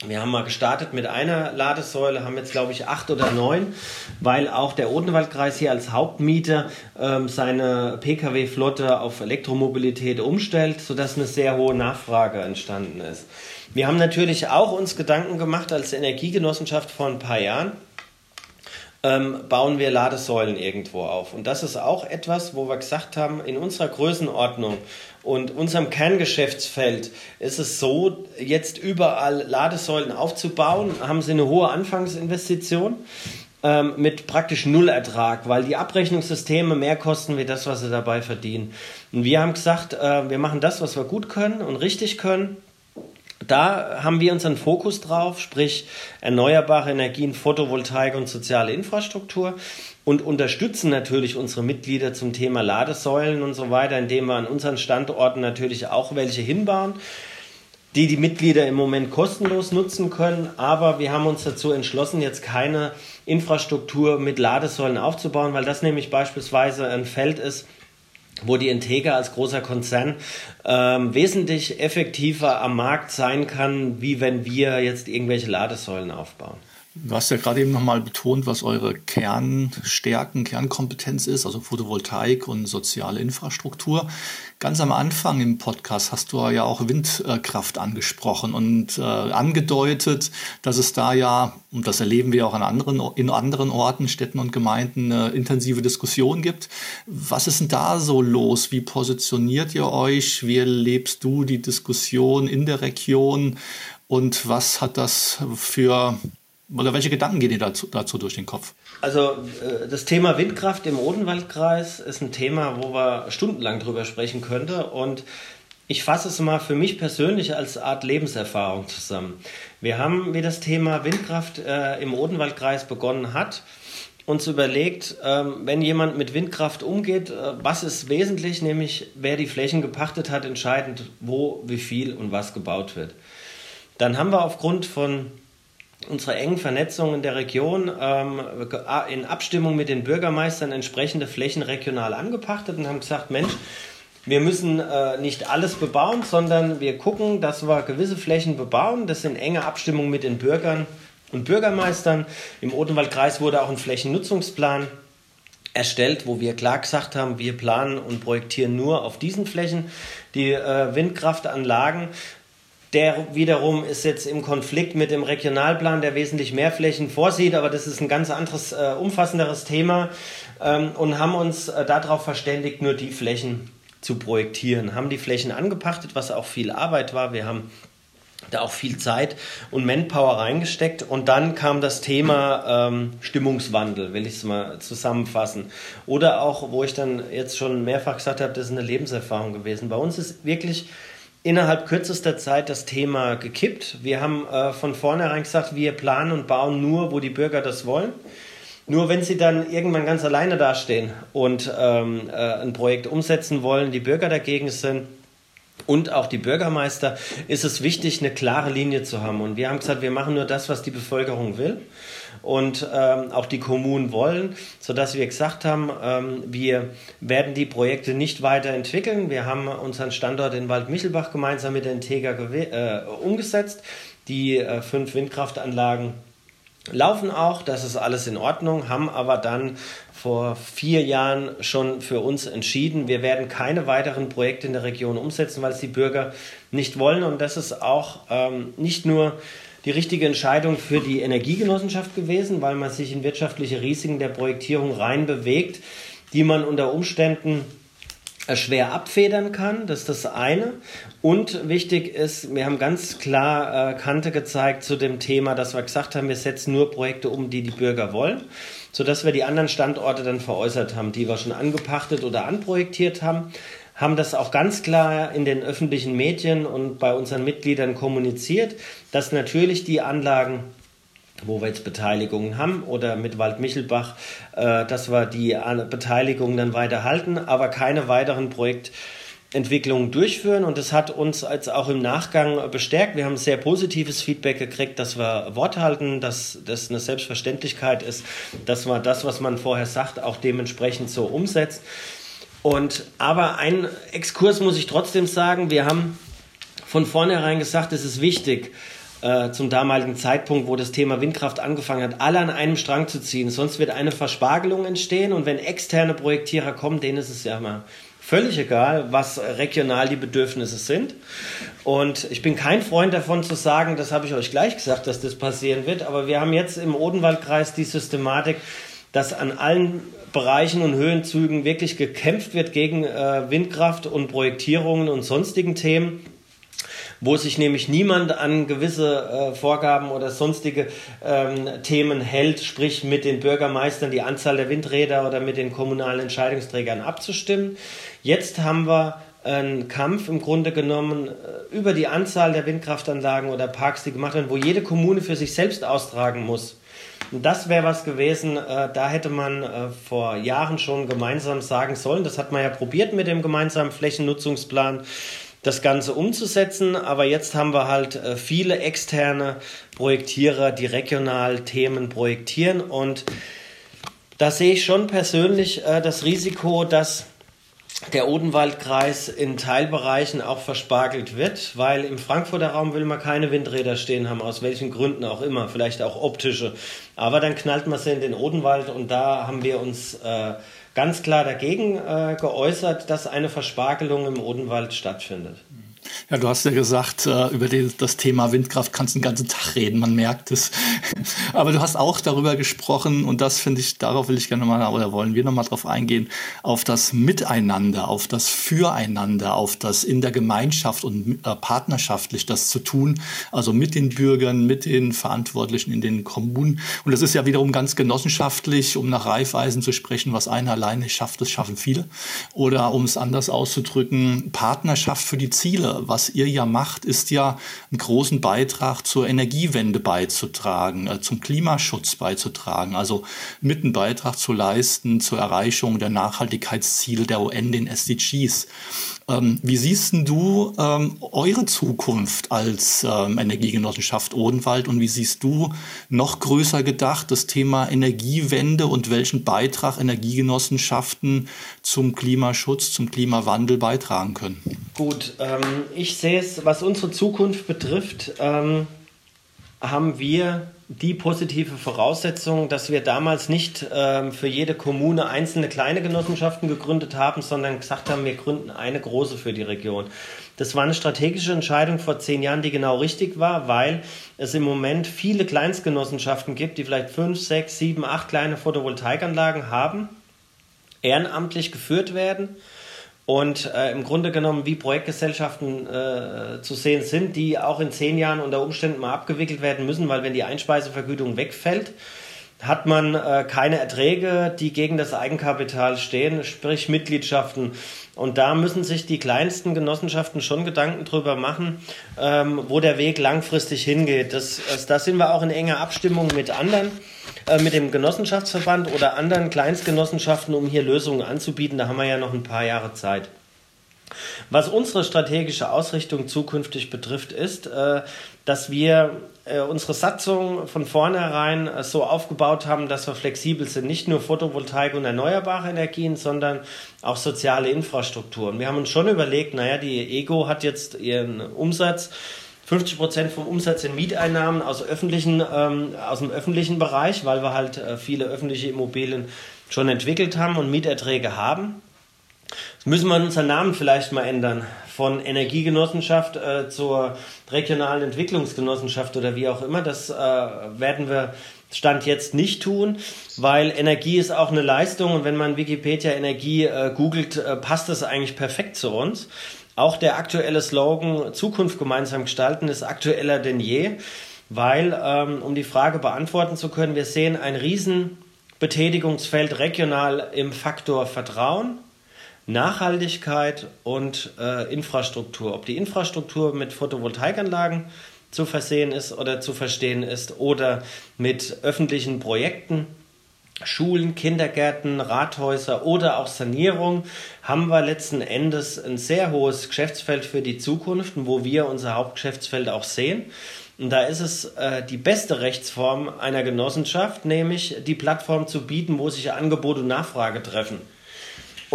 wir haben mal gestartet mit einer Ladesäule, haben jetzt glaube ich acht oder neun, weil auch der Odenwaldkreis hier als Hauptmieter ähm, seine Pkw-Flotte auf Elektromobilität umstellt, sodass eine sehr hohe Nachfrage entstanden ist. Wir haben natürlich auch uns Gedanken gemacht als Energiegenossenschaft vor ein paar Jahren, ähm, bauen wir Ladesäulen irgendwo auf. Und das ist auch etwas, wo wir gesagt haben, in unserer Größenordnung und unserem Kerngeschäftsfeld ist es so, jetzt überall Ladesäulen aufzubauen, haben sie eine hohe Anfangsinvestition ähm, mit praktisch Nullertrag, weil die Abrechnungssysteme mehr kosten wie das, was sie dabei verdienen. Und wir haben gesagt, äh, wir machen das, was wir gut können und richtig können da haben wir unseren Fokus drauf, sprich erneuerbare Energien, Photovoltaik und soziale Infrastruktur und unterstützen natürlich unsere Mitglieder zum Thema Ladesäulen und so weiter, indem wir an unseren Standorten natürlich auch welche hinbauen, die die Mitglieder im Moment kostenlos nutzen können. Aber wir haben uns dazu entschlossen, jetzt keine Infrastruktur mit Ladesäulen aufzubauen, weil das nämlich beispielsweise ein Feld ist, wo die Integra als großer Konzern ähm, wesentlich effektiver am Markt sein kann, wie wenn wir jetzt irgendwelche Ladesäulen aufbauen. Du hast ja gerade eben nochmal betont, was eure Kernstärken, Kernkompetenz ist, also Photovoltaik und soziale Infrastruktur. Ganz am Anfang im Podcast hast du ja auch Windkraft angesprochen und äh, angedeutet, dass es da ja, und das erleben wir auch an anderen, in anderen Orten, Städten und Gemeinden, eine intensive Diskussion gibt. Was ist denn da so los? Wie positioniert ihr euch? Wie erlebst du die Diskussion in der Region? Und was hat das für oder welche Gedanken gehen dir dazu, dazu durch den Kopf? Also äh, das Thema Windkraft im Odenwaldkreis ist ein Thema, wo wir stundenlang drüber sprechen könnten. Und ich fasse es mal für mich persönlich als Art Lebenserfahrung zusammen. Wir haben, wie das Thema Windkraft äh, im Odenwaldkreis begonnen hat, uns überlegt, ähm, wenn jemand mit Windkraft umgeht, äh, was ist wesentlich, nämlich wer die Flächen gepachtet hat, entscheidend, wo, wie viel und was gebaut wird. Dann haben wir aufgrund von unsere engen Vernetzung in der Region ähm, in Abstimmung mit den Bürgermeistern entsprechende Flächen regional angepachtet und haben gesagt, Mensch, wir müssen äh, nicht alles bebauen, sondern wir gucken, dass wir gewisse Flächen bebauen. Das sind enge Abstimmungen mit den Bürgern und Bürgermeistern. Im Odenwaldkreis wurde auch ein Flächennutzungsplan erstellt, wo wir klar gesagt haben, wir planen und projektieren nur auf diesen Flächen die äh, Windkraftanlagen der wiederum ist jetzt im Konflikt mit dem Regionalplan, der wesentlich mehr Flächen vorsieht, aber das ist ein ganz anderes, äh, umfassenderes Thema ähm, und haben uns äh, darauf verständigt, nur die Flächen zu projektieren. Haben die Flächen angepachtet, was auch viel Arbeit war. Wir haben da auch viel Zeit und Manpower reingesteckt. Und dann kam das Thema ähm, Stimmungswandel, will ich es mal zusammenfassen. Oder auch, wo ich dann jetzt schon mehrfach gesagt habe, das ist eine Lebenserfahrung gewesen. Bei uns ist wirklich innerhalb kürzester Zeit das Thema gekippt. Wir haben äh, von vornherein gesagt, wir planen und bauen nur, wo die Bürger das wollen. Nur wenn sie dann irgendwann ganz alleine dastehen und ähm, äh, ein Projekt umsetzen wollen, die Bürger dagegen sind, und auch die Bürgermeister ist es wichtig, eine klare Linie zu haben. Und wir haben gesagt, wir machen nur das, was die Bevölkerung will und ähm, auch die Kommunen wollen, sodass wir gesagt haben, ähm, wir werden die Projekte nicht weiterentwickeln. Wir haben unseren Standort in Waldmichelbach gemeinsam mit der Integra äh, umgesetzt. Die äh, fünf Windkraftanlagen laufen auch, das ist alles in Ordnung, haben aber dann vor vier Jahren schon für uns entschieden, wir werden keine weiteren Projekte in der Region umsetzen, weil es die Bürger nicht wollen. Und das ist auch ähm, nicht nur die richtige Entscheidung für die Energiegenossenschaft gewesen, weil man sich in wirtschaftliche Risiken der Projektierung reinbewegt, die man unter Umständen äh, schwer abfedern kann. Das ist das eine. Und wichtig ist, wir haben ganz klar äh, Kante gezeigt zu dem Thema, dass wir gesagt haben, wir setzen nur Projekte um, die die Bürger wollen, sodass wir die anderen Standorte dann veräußert haben, die wir schon angepachtet oder anprojektiert haben haben das auch ganz klar in den öffentlichen Medien und bei unseren Mitgliedern kommuniziert, dass natürlich die Anlagen wo wir jetzt Beteiligungen haben oder mit Waldmichelbach, äh, dass wir die Beteiligungen dann weiter halten, aber keine weiteren Projektentwicklungen durchführen. Und das hat uns jetzt auch im Nachgang bestärkt. Wir haben sehr positives Feedback gekriegt, dass wir Wort halten, dass das eine Selbstverständlichkeit ist, dass man das, was man vorher sagt, auch dementsprechend so umsetzt. Und aber ein Exkurs muss ich trotzdem sagen, wir haben von vornherein gesagt, es ist wichtig, äh, zum damaligen Zeitpunkt, wo das Thema Windkraft angefangen hat, alle an einem Strang zu ziehen. Sonst wird eine Verspargelung entstehen und wenn externe Projektierer kommen, denen ist es ja mal völlig egal, was regional die Bedürfnisse sind. Und ich bin kein Freund davon zu sagen, das habe ich euch gleich gesagt, dass das passieren wird, aber wir haben jetzt im Odenwaldkreis die Systematik, dass an allen Bereichen und Höhenzügen wirklich gekämpft wird gegen äh, Windkraft und Projektierungen und sonstigen Themen wo sich nämlich niemand an gewisse äh, Vorgaben oder sonstige ähm, Themen hält, sprich mit den Bürgermeistern die Anzahl der Windräder oder mit den kommunalen Entscheidungsträgern abzustimmen. Jetzt haben wir einen Kampf im Grunde genommen äh, über die Anzahl der Windkraftanlagen oder Parks, die gemacht werden, wo jede Kommune für sich selbst austragen muss. Das wäre was gewesen, äh, da hätte man äh, vor Jahren schon gemeinsam sagen sollen. Das hat man ja probiert mit dem gemeinsamen Flächennutzungsplan das Ganze umzusetzen. Aber jetzt haben wir halt äh, viele externe Projektierer, die regional Themen projektieren. Und da sehe ich schon persönlich äh, das Risiko, dass der Odenwaldkreis in Teilbereichen auch verspargelt wird, weil im Frankfurter Raum will man keine Windräder stehen haben, aus welchen Gründen auch immer, vielleicht auch optische. Aber dann knallt man sie in den Odenwald und da haben wir uns äh, ganz klar dagegen äh, geäußert, dass eine Verspargelung im Odenwald stattfindet. Ja, du hast ja gesagt, äh, über das Thema Windkraft kannst du den ganzen Tag reden, man merkt es. (laughs) Aber du hast auch darüber gesprochen, und das finde ich, darauf will ich gerne mal, oder wollen wir nochmal drauf eingehen, auf das Miteinander, auf das Füreinander, auf das in der Gemeinschaft und äh, partnerschaftlich das zu tun, also mit den Bürgern, mit den Verantwortlichen in den Kommunen. Und das ist ja wiederum ganz genossenschaftlich, um nach Reifeisen zu sprechen, was einer alleine schafft, das schaffen viele. Oder um es anders auszudrücken, Partnerschaft für die Ziele was ihr ja macht, ist ja einen großen Beitrag zur Energiewende beizutragen, äh, zum Klimaschutz beizutragen, also mit einen Beitrag zu leisten zur Erreichung der Nachhaltigkeitsziele der UN, den SDGs. Ähm, wie siehst du ähm, eure Zukunft als ähm, Energiegenossenschaft Odenwald und wie siehst du noch größer gedacht das Thema Energiewende und welchen Beitrag Energiegenossenschaften zum Klimaschutz, zum Klimawandel beitragen können? Gut, ähm, ich sehe es, was unsere Zukunft betrifft, ähm, haben wir die positive Voraussetzung, dass wir damals nicht ähm, für jede Kommune einzelne kleine Genossenschaften gegründet haben, sondern gesagt haben, wir gründen eine große für die Region. Das war eine strategische Entscheidung vor zehn Jahren, die genau richtig war, weil es im Moment viele Kleinstgenossenschaften gibt, die vielleicht fünf, sechs, sieben, acht kleine Photovoltaikanlagen haben, ehrenamtlich geführt werden und äh, im Grunde genommen wie Projektgesellschaften äh, zu sehen sind, die auch in zehn Jahren unter Umständen mal abgewickelt werden müssen, weil wenn die Einspeisevergütung wegfällt, hat man äh, keine Erträge, die gegen das Eigenkapital stehen, sprich Mitgliedschaften. Und da müssen sich die kleinsten Genossenschaften schon Gedanken drüber machen, ähm, wo der Weg langfristig hingeht. Das, das, da sind wir auch in enger Abstimmung mit anderen, äh, mit dem Genossenschaftsverband oder anderen Kleinstgenossenschaften, um hier Lösungen anzubieten. Da haben wir ja noch ein paar Jahre Zeit. Was unsere strategische Ausrichtung zukünftig betrifft, ist, äh, dass wir äh, unsere Satzung von vornherein äh, so aufgebaut haben, dass wir flexibel sind. Nicht nur Photovoltaik und erneuerbare Energien, sondern auch soziale Infrastrukturen. Wir haben uns schon überlegt, naja, die EGO hat jetzt ihren Umsatz 50 Prozent vom Umsatz sind Mieteinnahmen aus, öffentlichen, ähm, aus dem öffentlichen Bereich, weil wir halt äh, viele öffentliche Immobilien schon entwickelt haben und Mieterträge haben. Müssen wir unseren Namen vielleicht mal ändern. Von Energiegenossenschaft äh, zur regionalen Entwicklungsgenossenschaft oder wie auch immer. Das äh, werden wir Stand jetzt nicht tun, weil Energie ist auch eine Leistung und wenn man Wikipedia Energie äh, googelt, äh, passt das eigentlich perfekt zu uns. Auch der aktuelle Slogan Zukunft gemeinsam gestalten ist aktueller denn je, weil, ähm, um die Frage beantworten zu können, wir sehen ein riesen Betätigungsfeld regional im Faktor Vertrauen Nachhaltigkeit und äh, Infrastruktur. Ob die Infrastruktur mit Photovoltaikanlagen zu versehen ist oder zu verstehen ist oder mit öffentlichen Projekten, Schulen, Kindergärten, Rathäuser oder auch Sanierung, haben wir letzten Endes ein sehr hohes Geschäftsfeld für die Zukunft, wo wir unser Hauptgeschäftsfeld auch sehen. Und da ist es äh, die beste Rechtsform einer Genossenschaft, nämlich die Plattform zu bieten, wo sich Angebot und Nachfrage treffen.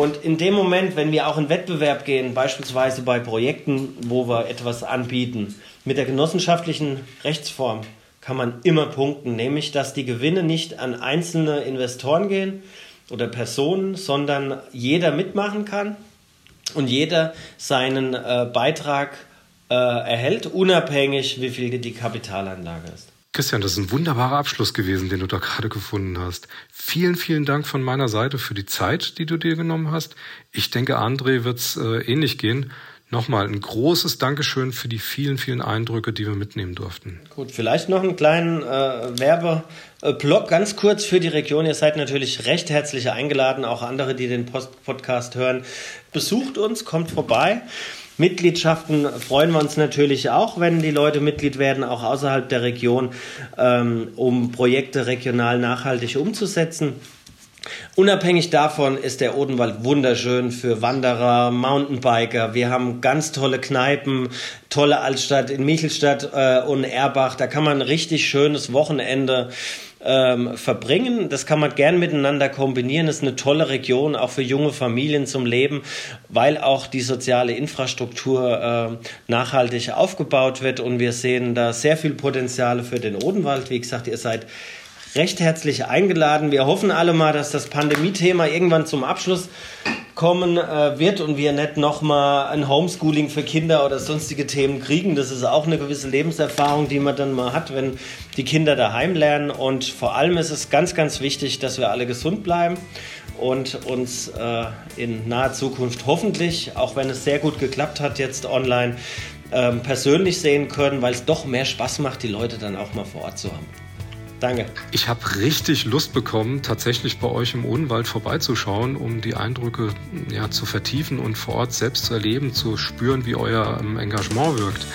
Und in dem Moment, wenn wir auch in Wettbewerb gehen, beispielsweise bei Projekten, wo wir etwas anbieten, mit der genossenschaftlichen Rechtsform kann man immer punkten, nämlich dass die Gewinne nicht an einzelne Investoren gehen oder Personen, sondern jeder mitmachen kann und jeder seinen äh, Beitrag äh, erhält, unabhängig wie viel die Kapitalanlage ist. Christian, das ist ein wunderbarer Abschluss gewesen, den du da gerade gefunden hast. Vielen, vielen Dank von meiner Seite für die Zeit, die du dir genommen hast. Ich denke, André wird es äh, ähnlich gehen. Nochmal ein großes Dankeschön für die vielen, vielen Eindrücke, die wir mitnehmen durften. Gut, vielleicht noch einen kleinen äh, Werbeblock ganz kurz für die Region. Ihr seid natürlich recht herzlich eingeladen, auch andere, die den Post Podcast hören. Besucht uns, kommt vorbei. Mitgliedschaften freuen wir uns natürlich auch, wenn die Leute Mitglied werden, auch außerhalb der Region, ähm, um Projekte regional nachhaltig umzusetzen. Unabhängig davon ist der Odenwald wunderschön für Wanderer, Mountainbiker. Wir haben ganz tolle Kneipen, tolle Altstadt in Michelstadt äh, und Erbach. Da kann man richtig schönes Wochenende ähm, verbringen. Das kann man gern miteinander kombinieren. Das ist eine tolle Region, auch für junge Familien zum Leben, weil auch die soziale Infrastruktur äh, nachhaltig aufgebaut wird. Und wir sehen da sehr viel Potenziale für den Odenwald. Wie gesagt, ihr seid recht herzlich eingeladen. Wir hoffen alle mal, dass das Pandemie-Thema irgendwann zum Abschluss kommen äh, wird und wir nicht nochmal ein Homeschooling für Kinder oder sonstige Themen kriegen. Das ist auch eine gewisse Lebenserfahrung, die man dann mal hat, wenn die Kinder daheim lernen. Und vor allem ist es ganz, ganz wichtig, dass wir alle gesund bleiben und uns äh, in naher Zukunft hoffentlich, auch wenn es sehr gut geklappt hat jetzt online, äh, persönlich sehen können, weil es doch mehr Spaß macht, die Leute dann auch mal vor Ort zu haben. Danke. Ich habe richtig Lust bekommen, tatsächlich bei euch im Odenwald vorbeizuschauen, um die Eindrücke ja, zu vertiefen und vor Ort selbst zu erleben, zu spüren, wie euer ähm, Engagement wirkt.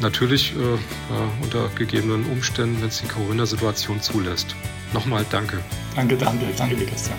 Natürlich äh, ja, unter gegebenen Umständen, wenn es die Corona-Situation zulässt. Nochmal danke. Danke, danke, danke dir, Christian.